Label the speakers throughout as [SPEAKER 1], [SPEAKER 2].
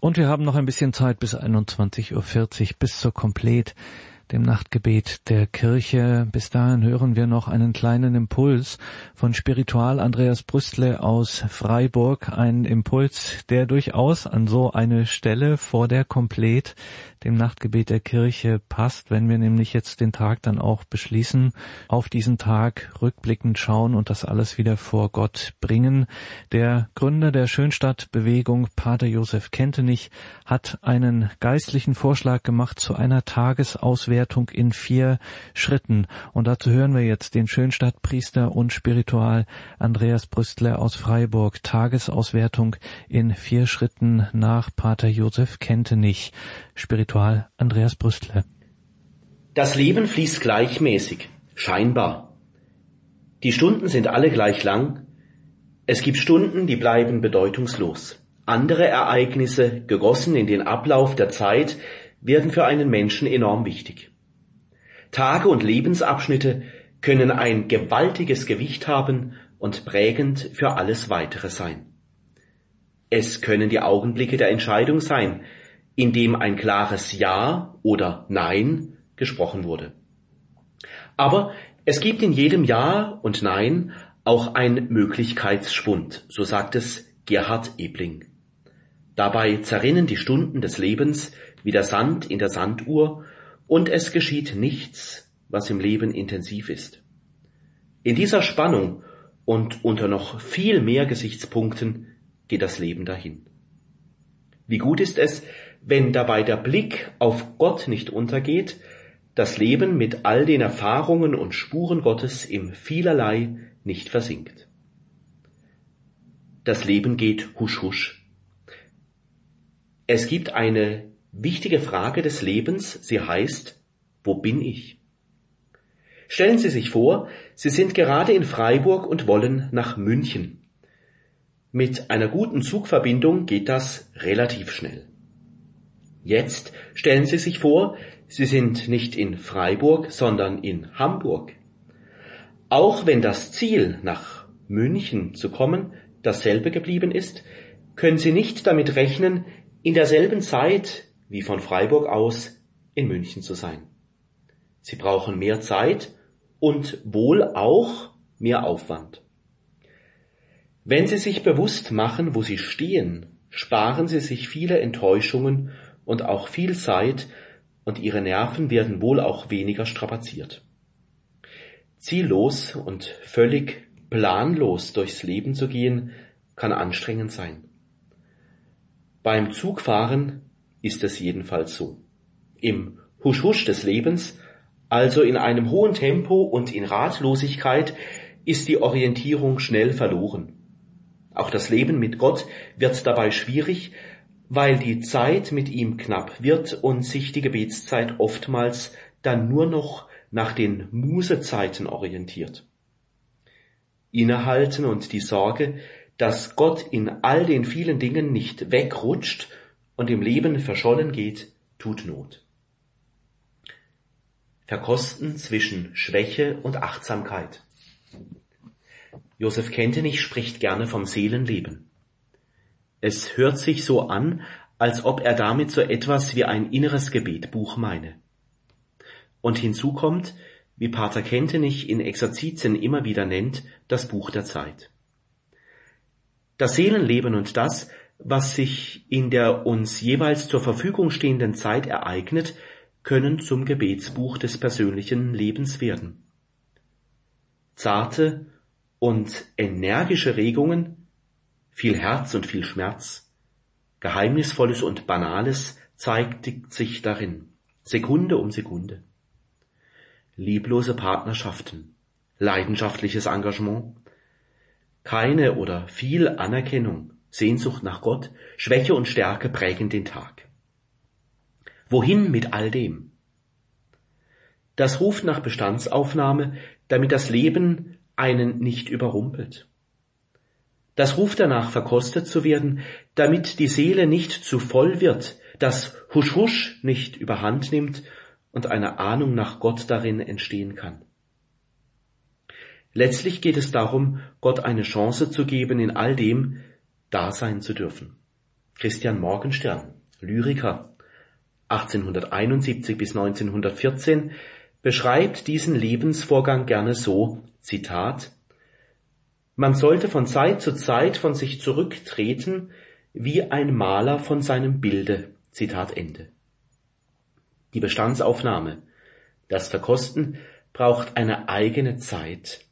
[SPEAKER 1] Und wir haben noch ein bisschen Zeit bis 21.40 Uhr, bis zur Komplet dem Nachtgebet der Kirche. Bis dahin hören wir noch einen kleinen Impuls von Spiritual Andreas Brüstle aus Freiburg. Ein Impuls, der durchaus an so eine Stelle vor der Komplet dem Nachtgebet der Kirche passt, wenn wir nämlich jetzt den Tag dann auch beschließen, auf diesen Tag rückblickend schauen und das alles wieder vor Gott bringen. Der Gründer der Schönstadtbewegung, Pater Josef Kentenich, hat einen geistlichen Vorschlag gemacht zu einer Tagesauswertung in vier Schritten. Und dazu hören wir jetzt den Schönstadtpriester und Spiritual Andreas Brüstler aus Freiburg. Tagesauswertung in vier Schritten nach Pater Josef Kentenich. Spiritual Andreas Brüstle.
[SPEAKER 2] Das Leben fließt gleichmäßig, scheinbar. Die Stunden sind alle gleich lang. Es gibt Stunden, die bleiben bedeutungslos. Andere Ereignisse, gegossen in den Ablauf der Zeit, werden für einen Menschen enorm wichtig. Tage und Lebensabschnitte können ein gewaltiges Gewicht haben und prägend für alles weitere sein. Es können die Augenblicke der Entscheidung sein, in dem ein klares Ja oder Nein gesprochen wurde. Aber es gibt in jedem Ja und Nein auch ein Möglichkeitsschwund, so sagt es Gerhard Ebling. Dabei zerrinnen die Stunden des Lebens wie der Sand in der Sanduhr und es geschieht nichts, was im Leben intensiv ist. In dieser Spannung und unter noch viel mehr Gesichtspunkten geht das Leben dahin. Wie gut ist es, wenn dabei der Blick auf Gott nicht untergeht, das Leben mit all den Erfahrungen und Spuren Gottes im vielerlei nicht versinkt. Das Leben geht husch husch. Es gibt eine wichtige Frage des Lebens, sie heißt, wo bin ich? Stellen Sie sich vor, Sie sind gerade in Freiburg und wollen nach München. Mit einer guten Zugverbindung geht das relativ schnell. Jetzt stellen Sie sich vor, Sie sind nicht in Freiburg, sondern in Hamburg. Auch wenn das Ziel, nach München zu kommen, dasselbe geblieben ist, können Sie nicht damit rechnen, in derselben Zeit wie von Freiburg aus in München zu sein. Sie brauchen mehr Zeit und wohl auch mehr Aufwand. Wenn Sie sich bewusst machen, wo Sie stehen, sparen Sie sich viele Enttäuschungen und auch viel Zeit und ihre Nerven werden wohl auch weniger strapaziert. Ziellos und völlig planlos durchs Leben zu gehen, kann anstrengend sein. Beim Zugfahren ist es jedenfalls so. Im Husch-Husch des Lebens, also in einem hohen Tempo und in Ratlosigkeit, ist die Orientierung schnell verloren. Auch das Leben mit Gott wird dabei schwierig, weil die Zeit mit ihm knapp wird und sich die Gebetszeit oftmals dann nur noch nach den Musezeiten orientiert. Innehalten und die Sorge, dass Gott in all den vielen Dingen nicht wegrutscht und im Leben verschollen geht, tut Not. Verkosten zwischen Schwäche und Achtsamkeit. Josef Kentenich spricht gerne vom Seelenleben. Es hört sich so an, als ob er damit so etwas wie ein inneres Gebetbuch meine. Und hinzu kommt, wie Pater Kentenich in Exerzitien immer wieder nennt, das Buch der Zeit. Das Seelenleben und das, was sich in der uns jeweils zur Verfügung stehenden Zeit ereignet, können zum Gebetsbuch des persönlichen Lebens werden. Zarte und energische Regungen viel Herz und viel Schmerz, Geheimnisvolles und Banales zeigt sich darin, Sekunde um Sekunde. Lieblose Partnerschaften, leidenschaftliches Engagement, keine oder viel Anerkennung, Sehnsucht nach Gott, Schwäche und Stärke prägen den Tag. Wohin mit all dem? Das ruft nach Bestandsaufnahme, damit das Leben einen nicht überrumpelt. Das ruft danach, verkostet zu werden, damit die Seele nicht zu voll wird, das Husch Husch nicht überhand nimmt und eine Ahnung nach Gott darin entstehen kann. Letztlich geht es darum, Gott eine Chance zu geben, in all dem da sein zu dürfen. Christian Morgenstern, Lyriker, 1871 bis 1914, beschreibt diesen Lebensvorgang gerne so, Zitat, man sollte von Zeit zu Zeit von sich zurücktreten, wie ein Maler von seinem Bilde. Zitat Ende. Die Bestandsaufnahme, das Verkosten braucht eine eigene Zeit.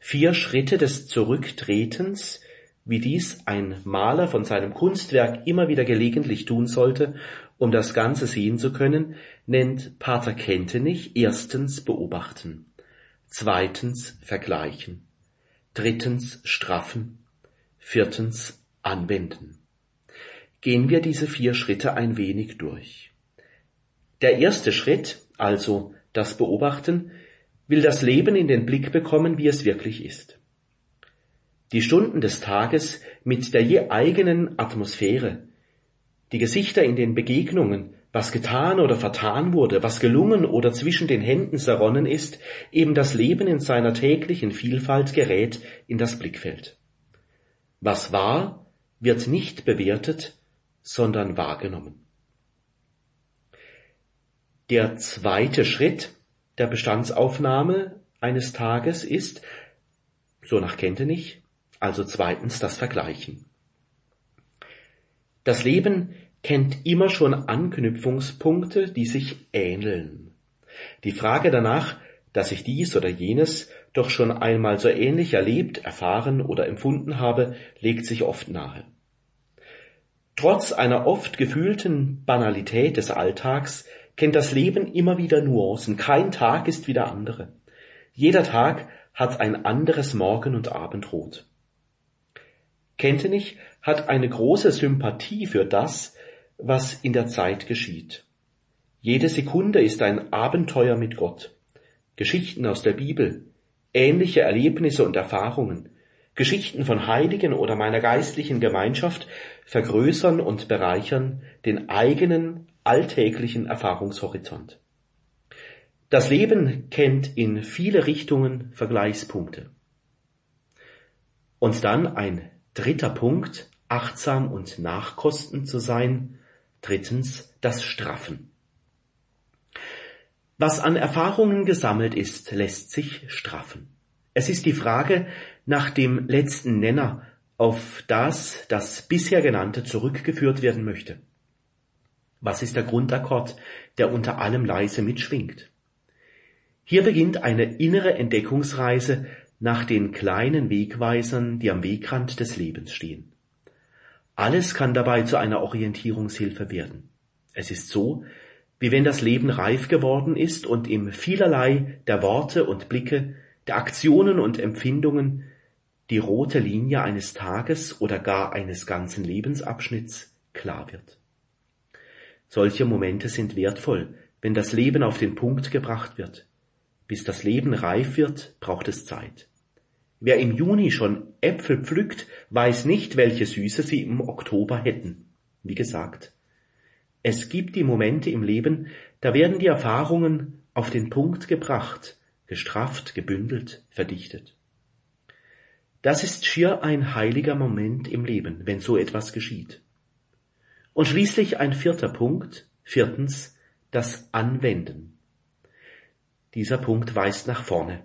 [SPEAKER 2] Vier Schritte des Zurücktretens, wie dies ein Maler von seinem Kunstwerk immer wieder gelegentlich tun sollte, um das Ganze sehen zu können, nennt Pater Kentenich erstens beobachten, zweitens vergleichen, drittens straffen, viertens anwenden. Gehen wir diese vier Schritte ein wenig durch. Der erste Schritt, also das Beobachten, will das Leben in den Blick bekommen, wie es wirklich ist. Die Stunden des Tages mit der je eigenen Atmosphäre, die Gesichter in den Begegnungen, was getan oder vertan wurde, was gelungen oder zwischen den Händen zerronnen ist, eben das Leben in seiner täglichen Vielfalt gerät in das Blickfeld. Was war, wird nicht bewertet, sondern wahrgenommen. Der zweite Schritt der Bestandsaufnahme eines Tages ist, so nach Kentenich, also zweitens das Vergleichen. Das Leben kennt immer schon Anknüpfungspunkte, die sich ähneln. Die Frage danach, dass ich dies oder jenes doch schon einmal so ähnlich erlebt, erfahren oder empfunden habe, legt sich oft nahe. Trotz einer oft gefühlten Banalität des Alltags kennt das Leben immer wieder Nuancen. Kein Tag ist wie der andere. Jeder Tag hat ein anderes Morgen- und Abendrot. Kentenich hat eine große Sympathie für das, was in der Zeit geschieht. Jede Sekunde ist ein Abenteuer mit Gott. Geschichten aus der Bibel, ähnliche Erlebnisse und Erfahrungen, Geschichten von Heiligen oder meiner geistlichen Gemeinschaft vergrößern und bereichern den eigenen alltäglichen Erfahrungshorizont. Das Leben kennt in viele Richtungen Vergleichspunkte. Und dann ein dritter Punkt, achtsam und nachkostend zu sein. Drittens, das Straffen. Was an Erfahrungen gesammelt ist, lässt sich straffen. Es ist die Frage nach dem letzten Nenner, auf das das bisher genannte zurückgeführt werden möchte. Was ist der Grundakkord, der unter allem leise mitschwingt? Hier beginnt eine innere Entdeckungsreise nach den kleinen Wegweisern, die am Wegrand des Lebens stehen. Alles kann dabei zu einer Orientierungshilfe werden. Es ist so, wie wenn das Leben reif geworden ist und im vielerlei der Worte und Blicke, der Aktionen und Empfindungen die rote Linie eines Tages oder gar eines ganzen Lebensabschnitts klar wird. Solche Momente sind wertvoll, wenn das Leben auf den Punkt gebracht wird. Bis das Leben reif wird, braucht es Zeit. Wer im Juni schon Äpfel pflückt, weiß nicht, welche Süße sie im Oktober hätten. Wie gesagt, es gibt die Momente im Leben, da werden die Erfahrungen auf den Punkt gebracht, gestrafft, gebündelt, verdichtet. Das ist schier ein heiliger Moment im Leben, wenn so etwas geschieht. Und schließlich ein vierter Punkt, viertens, das Anwenden. Dieser Punkt weist nach vorne.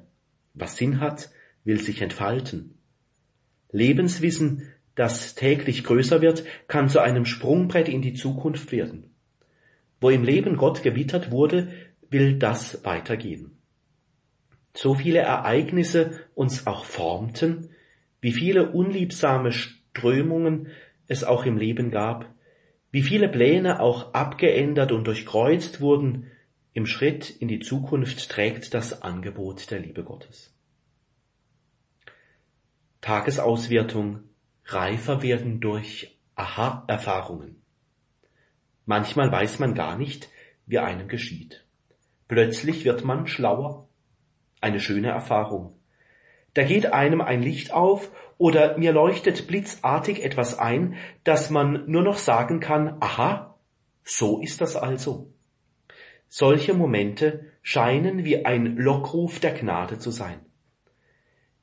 [SPEAKER 2] Was Sinn hat, will sich entfalten. Lebenswissen, das täglich größer wird, kann zu einem Sprungbrett in die Zukunft werden. Wo im Leben Gott gewittert wurde, will das weitergehen. So viele Ereignisse uns auch formten, wie viele unliebsame Strömungen es auch im Leben gab, wie viele Pläne auch abgeändert und durchkreuzt wurden, im Schritt in die Zukunft trägt das Angebot der Liebe Gottes. Tagesauswertung reifer werden durch Aha-Erfahrungen. Manchmal weiß man gar nicht, wie einem geschieht. Plötzlich wird man schlauer. Eine schöne Erfahrung. Da geht einem ein Licht auf oder mir leuchtet blitzartig etwas ein, dass man nur noch sagen kann, aha, so ist das also. Solche Momente scheinen wie ein Lockruf der Gnade zu sein.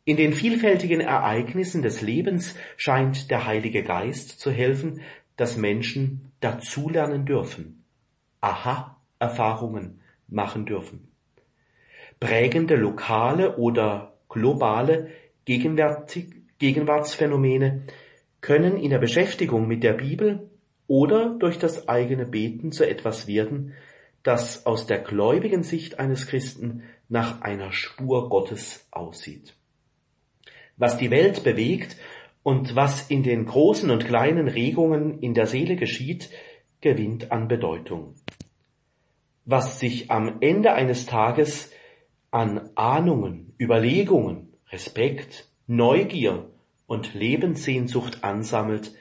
[SPEAKER 2] In den vielfältigen Ereignissen des Lebens scheint der Heilige Geist zu helfen, dass Menschen dazulernen dürfen, Aha-Erfahrungen machen dürfen. Prägende lokale oder globale Gegenwartsphänomene können in der Beschäftigung mit der Bibel oder durch das eigene Beten zu etwas werden, das aus der gläubigen Sicht eines Christen nach einer Spur Gottes aussieht. Was die Welt bewegt und was in den großen und kleinen Regungen in der Seele geschieht, gewinnt an Bedeutung. Was sich am Ende eines Tages an Ahnungen, Überlegungen, Respekt, Neugier und Lebenssehnsucht ansammelt,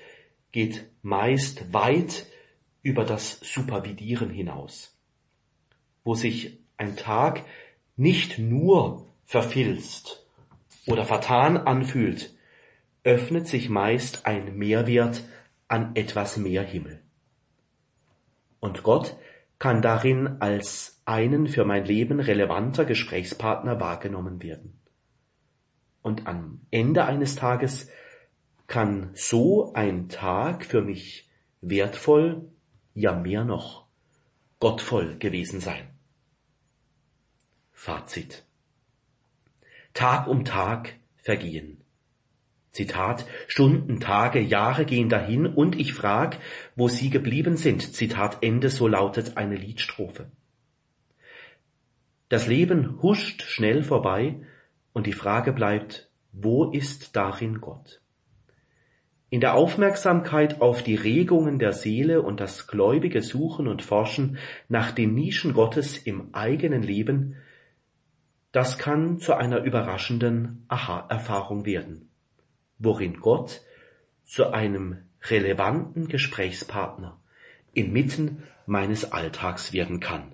[SPEAKER 2] geht meist weit über das Supervidieren hinaus. Wo sich ein Tag nicht nur verfilzt oder vertan anfühlt, öffnet sich meist ein Mehrwert an etwas mehr Himmel. Und Gott kann darin als einen für mein Leben relevanter Gesprächspartner wahrgenommen werden. Und am Ende eines Tages kann so ein Tag für mich wertvoll, ja mehr noch, gottvoll gewesen sein. Fazit. Tag um Tag vergehen. Zitat, Stunden, Tage, Jahre gehen dahin und ich frag, wo sie geblieben sind. Zitat Ende, so lautet eine Liedstrophe. Das Leben huscht schnell vorbei und die Frage bleibt, wo ist darin Gott? In der Aufmerksamkeit auf die Regungen der Seele und das gläubige Suchen und Forschen nach den Nischen Gottes im eigenen Leben, das kann zu einer überraschenden Aha-Erfahrung werden, worin Gott zu einem relevanten Gesprächspartner inmitten meines Alltags werden kann.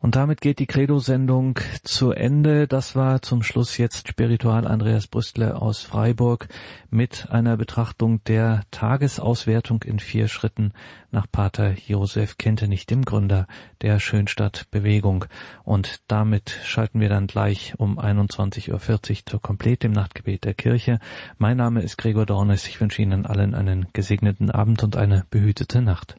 [SPEAKER 1] Und damit geht die Credo-Sendung zu Ende. Das war zum Schluss jetzt Spiritual Andreas Brüstle aus Freiburg mit einer Betrachtung der Tagesauswertung in vier Schritten nach Pater Josef Kentenich, dem Gründer der Schönstadt-Bewegung. Und damit schalten wir dann gleich um 21.40 Uhr zur Komplett im Nachtgebet der Kirche. Mein Name ist Gregor Dornes. Ich wünsche Ihnen allen einen gesegneten Abend und eine behütete Nacht.